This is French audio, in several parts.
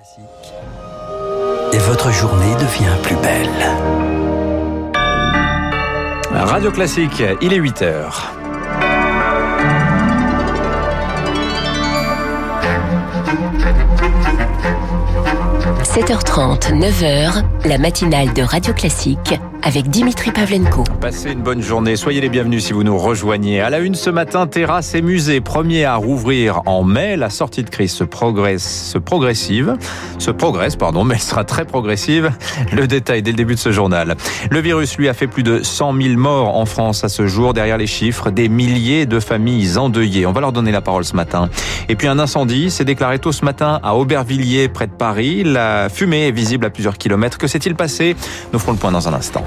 Classique. Et votre journée devient plus belle. Radio Classique, il est 8 heures. 7h30, 9h, la matinale de Radio Classique avec Dimitri Pavlenko. Passez une bonne journée, soyez les bienvenus si vous nous rejoignez. À la une ce matin, terrasse et musée, premier à rouvrir en mai. La sortie de crise se progresse, se progressive, se progresse, pardon, mais elle sera très progressive. Le détail dès le début de ce journal. Le virus, lui, a fait plus de 100 000 morts en France à ce jour. Derrière les chiffres, des milliers de familles endeuillées. On va leur donner la parole ce matin. Et puis un incendie s'est déclaré tôt ce matin à Aubervilliers, près de Paris. La fumée est visible à plusieurs kilomètres. Que s'est-il passé? Nous ferons le point dans un instant.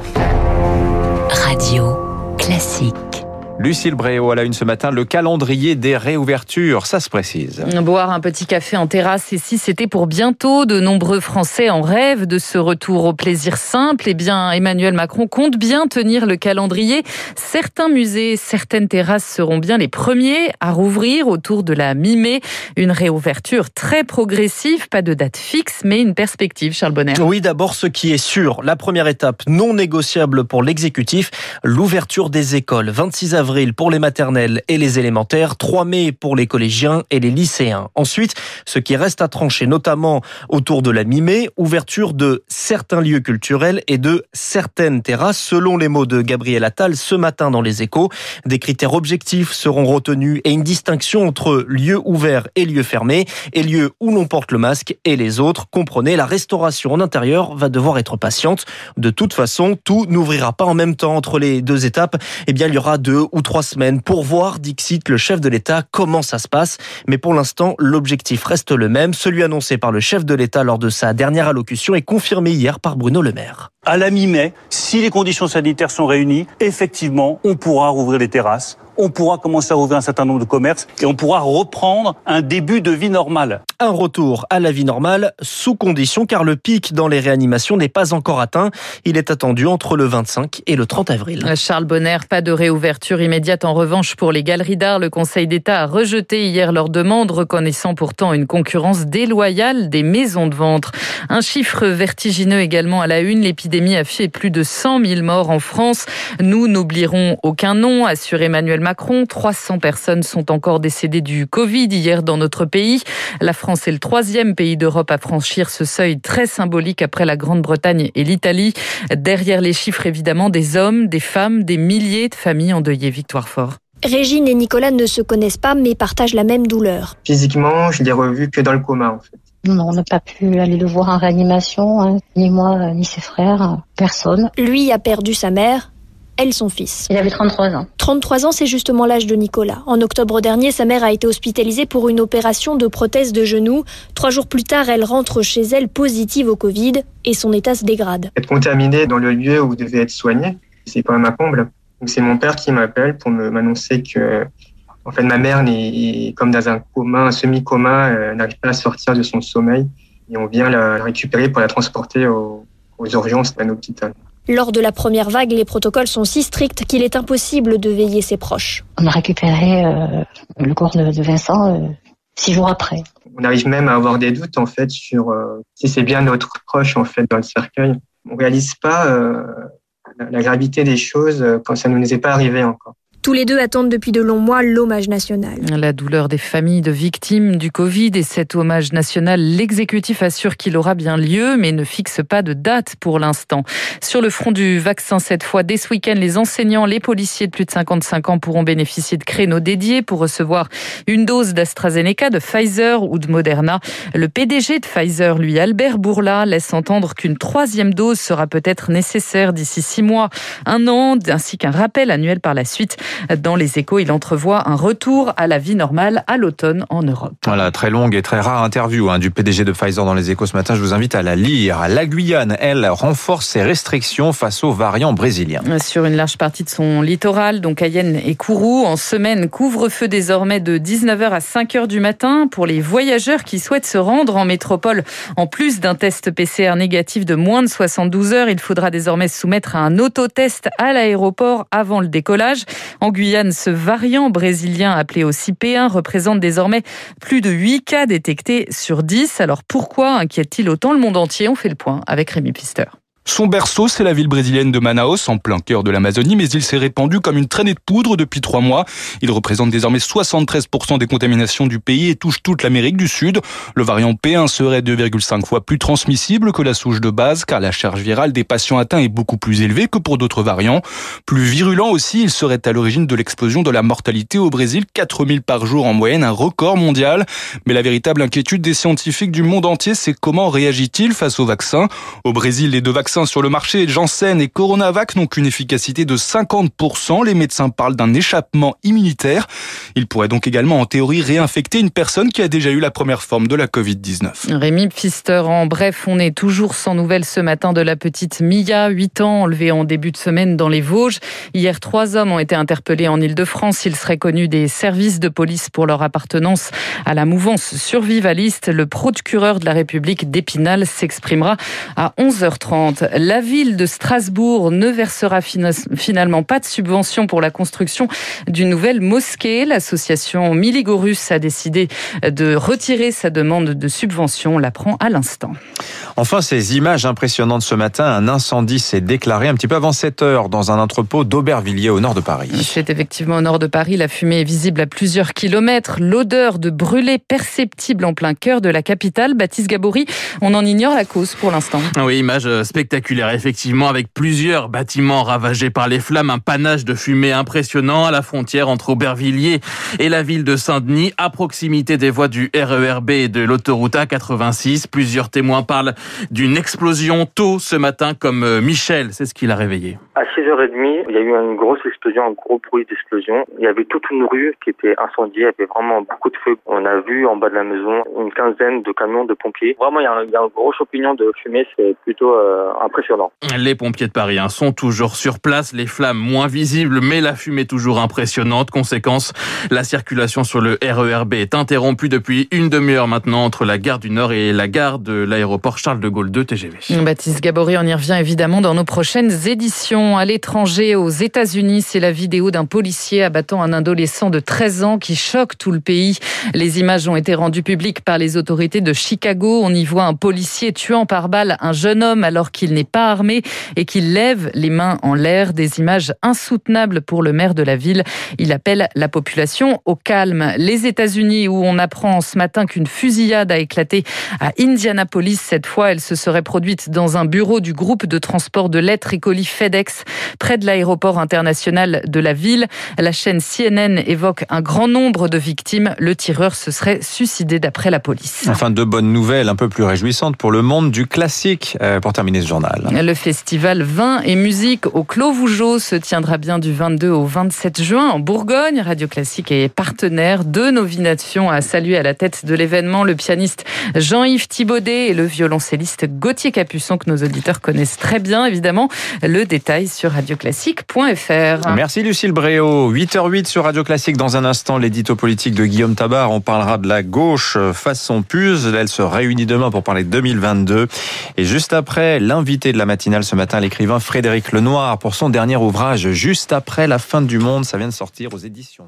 Radio classique. Lucille Bréau à la une ce matin, le calendrier des réouvertures, ça se précise. Boire un petit café en terrasse, et si c'était pour bientôt, de nombreux Français en rêvent de ce retour au plaisir simple. Eh bien, Emmanuel Macron compte bien tenir le calendrier. Certains musées, certaines terrasses seront bien les premiers à rouvrir autour de la mi-mai. Une réouverture très progressive, pas de date fixe, mais une perspective, Charles Bonner. Oui, d'abord, ce qui est sûr, la première étape non négociable pour l'exécutif, l'ouverture des écoles. 26 avril pour les maternelles et les élémentaires, 3 mai pour les collégiens et les lycéens. Ensuite, ce qui reste à trancher, notamment autour de la mi-mai, ouverture de certains lieux culturels et de certaines terrasses, selon les mots de Gabriel Attal ce matin dans les échos. Des critères objectifs seront retenus et une distinction entre lieux ouverts et lieux fermés et lieux où l'on porte le masque et les autres. Comprenez, la restauration en intérieur va devoir être patiente. De toute façon, tout n'ouvrira pas en même temps entre les deux étapes. Eh bien, il y aura deux ou trois semaines pour voir, Dixit, le chef de l'État, comment ça se passe. Mais pour l'instant, l'objectif reste le même, celui annoncé par le chef de l'État lors de sa dernière allocution et confirmé hier par Bruno Le Maire. À la mi-mai, si les conditions sanitaires sont réunies, effectivement, on pourra rouvrir les terrasses on pourra commencer à rouvrir un certain nombre de commerces et on pourra reprendre un début de vie normale. Un retour à la vie normale sous condition car le pic dans les réanimations n'est pas encore atteint. Il est attendu entre le 25 et le 30 avril. Charles Bonner, pas de réouverture immédiate en revanche pour les galeries d'art. Le Conseil d'État a rejeté hier leur demande, reconnaissant pourtant une concurrence déloyale des maisons de vente. Un chiffre vertigineux également à la une. L'épidémie a fait plus de 100 000 morts en France. Nous n'oublierons aucun nom, assure Emmanuel Macron. 300 personnes sont encore décédées du Covid hier dans notre pays. La France est le troisième pays d'Europe à franchir ce seuil très symbolique après la Grande-Bretagne et l'Italie. Derrière les chiffres, évidemment, des hommes, des femmes, des milliers de familles endeuillées. Victoire Fort. Régine et Nicolas ne se connaissent pas mais partagent la même douleur. Physiquement, je l'ai revu que dans le coma en fait. Non, on n'a pas pu aller le voir en réanimation, hein. ni moi, ni ses frères, personne. Lui a perdu sa mère, elle son fils. Il avait 33 ans. 33 ans, c'est justement l'âge de Nicolas. En octobre dernier, sa mère a été hospitalisée pour une opération de prothèse de genou. Trois jours plus tard, elle rentre chez elle positive au Covid et son état se dégrade. Être contaminée dans le lieu où devait être soignée, c'est quand même un comble. C'est mon père qui m'appelle pour m'annoncer que en fait, ma mère est comme dans un coma, un semi-coma, euh, n'arrive pas à sortir de son sommeil. Et on vient la, récupérer pour la transporter aux, aux urgences d'un hôpital. Lors de la première vague, les protocoles sont si stricts qu'il est impossible de veiller ses proches. On a récupéré euh, le corps de, Vincent euh, six jours après. On arrive même à avoir des doutes en fait sur euh, si c'est bien notre proche en fait dans le cercueil. On réalise pas la, la, gravité des choses quand ça ne nous est pas arrivé encore. Tous les deux attendent depuis de longs mois l'hommage national. La douleur des familles de victimes du Covid et cet hommage national, l'exécutif assure qu'il aura bien lieu, mais ne fixe pas de date pour l'instant. Sur le front du vaccin, cette fois, dès ce week-end, les enseignants, les policiers de plus de 55 ans pourront bénéficier de créneaux dédiés pour recevoir une dose d'AstraZeneca, de Pfizer ou de Moderna. Le PDG de Pfizer, lui, Albert Bourla, laisse entendre qu'une troisième dose sera peut-être nécessaire d'ici six mois, un an, ainsi qu'un rappel annuel par la suite. Dans les échos, il entrevoit un retour à la vie normale à l'automne en Europe. Voilà, très longue et très rare interview hein, du PDG de Pfizer dans les échos ce matin. Je vous invite à la lire. La Guyane, elle, renforce ses restrictions face aux variants brésiliens. Sur une large partie de son littoral, donc Cayenne et Kourou, en semaine, couvre-feu désormais de 19h à 5h du matin pour les voyageurs qui souhaitent se rendre en métropole. En plus d'un test PCR négatif de moins de 72 heures, il faudra désormais se soumettre à un autotest à l'aéroport avant le décollage. En Guyane, ce variant brésilien appelé aussi P1 représente désormais plus de 8 cas détectés sur 10. Alors pourquoi inquiète-t-il autant le monde entier? On fait le point avec Rémi Pister. Son berceau, c'est la ville brésilienne de Manaus, en plein cœur de l'Amazonie, mais il s'est répandu comme une traînée de poudre depuis trois mois. Il représente désormais 73% des contaminations du pays et touche toute l'Amérique du Sud. Le variant P1 serait 2,5 fois plus transmissible que la souche de base, car la charge virale des patients atteints est beaucoup plus élevée que pour d'autres variants. Plus virulent aussi, il serait à l'origine de l'explosion de la mortalité au Brésil, 4000 par jour en moyenne, un record mondial. Mais la véritable inquiétude des scientifiques du monde entier, c'est comment réagit-il face au vaccin? Au Brésil, les deux vaccins sur le marché, Janssen et Coronavac n'ont qu'une efficacité de 50%. Les médecins parlent d'un échappement immunitaire. Il pourrait donc également en théorie réinfecter une personne qui a déjà eu la première forme de la Covid-19. Rémi Pfister, en bref, on est toujours sans nouvelles ce matin de la petite Mia, 8 ans, enlevée en début de semaine dans les Vosges. Hier, trois hommes ont été interpellés en Ile-de-France. Ils seraient connus des services de police pour leur appartenance à la mouvance survivaliste. Le procureur de la République d'Épinal s'exprimera à 11h30. La ville de Strasbourg ne versera finalement pas de subvention pour la construction d'une nouvelle mosquée. L'association Miligorus a décidé de retirer sa demande de subvention. On l'apprend à l'instant. Enfin, ces images impressionnantes ce matin, un incendie s'est déclaré un petit peu avant 7 heures dans un entrepôt d'Aubervilliers au nord de Paris. C'est effectivement au nord de Paris. La fumée est visible à plusieurs kilomètres. L'odeur de brûlé perceptible en plein cœur de la capitale. Baptiste Gabory, on en ignore la cause pour l'instant. Oui, image spectaculaire effectivement, avec plusieurs bâtiments ravagés par les flammes, un panache de fumée impressionnant à la frontière entre Aubervilliers et la ville de Saint-Denis, à proximité des voies du RERB et de l'autoroute A86. Plusieurs témoins parlent d'une explosion tôt ce matin, comme euh, Michel, c'est ce qu'il a réveillé. À 6h30, il y a eu une grosse explosion, un gros bruit d'explosion. Il y avait toute une rue qui était incendiée, il y avait vraiment beaucoup de feu. On a vu en bas de la maison une quinzaine de camions de pompiers. Vraiment, il y a un, gros champignon de fumée, c'est plutôt euh, impressionnant. Les pompiers de Paris hein, sont toujours sur place, les flammes moins visibles, mais la fumée toujours impressionnante. Conséquence, la circulation sur le RERB est interrompue depuis une demi-heure maintenant entre la gare du Nord et la gare de l'aéroport Charles de Gaulle 2 TGV. Baptiste Gabory, on y revient évidemment dans nos prochaines éditions à l'étranger, aux États-Unis. C'est la vidéo d'un policier abattant un adolescent de 13 ans qui choque tout le pays. Les images ont été rendues publiques par les autorités de Chicago. On y voit un policier tuant par balle un jeune homme alors qu'il n'est pas armé et qu'il lève les mains en l'air. Des images insoutenables pour le maire de la ville. Il appelle la population au calme. Les États-Unis, où on apprend ce matin qu'une fusillade a éclaté à Indianapolis. Cette fois, elle se serait produite dans un bureau du groupe de transport de lettres et colis FedEx près de l'aéroport international de la ville. La chaîne CNN évoque un grand nombre de victimes. Le tireur se serait suicidé d'après la police. Enfin, de bonnes nouvelles un peu plus réjouissantes pour le monde du classique euh, pour terminer ce journal. Le festival Vin et musique au Clos Vougeot se tiendra bien du 22 au 27 juin en Bourgogne. Radio Classique est partenaire. Deux nominations à saluer à la tête de l'événement. Le pianiste Jean-Yves Thibaudet et le violoncelliste Gauthier Capuçon que nos auditeurs connaissent très bien évidemment. Le détail sur Merci Lucille Bréau. 8h08 sur Radio Classique. Dans un instant, l'édito politique de Guillaume Tabar. On parlera de la gauche façon puce. Elle se réunit demain pour parler de 2022. Et juste après, l'invité de la matinale ce matin, l'écrivain Frédéric Lenoir pour son dernier ouvrage, Juste après la fin du monde. Ça vient de sortir aux éditions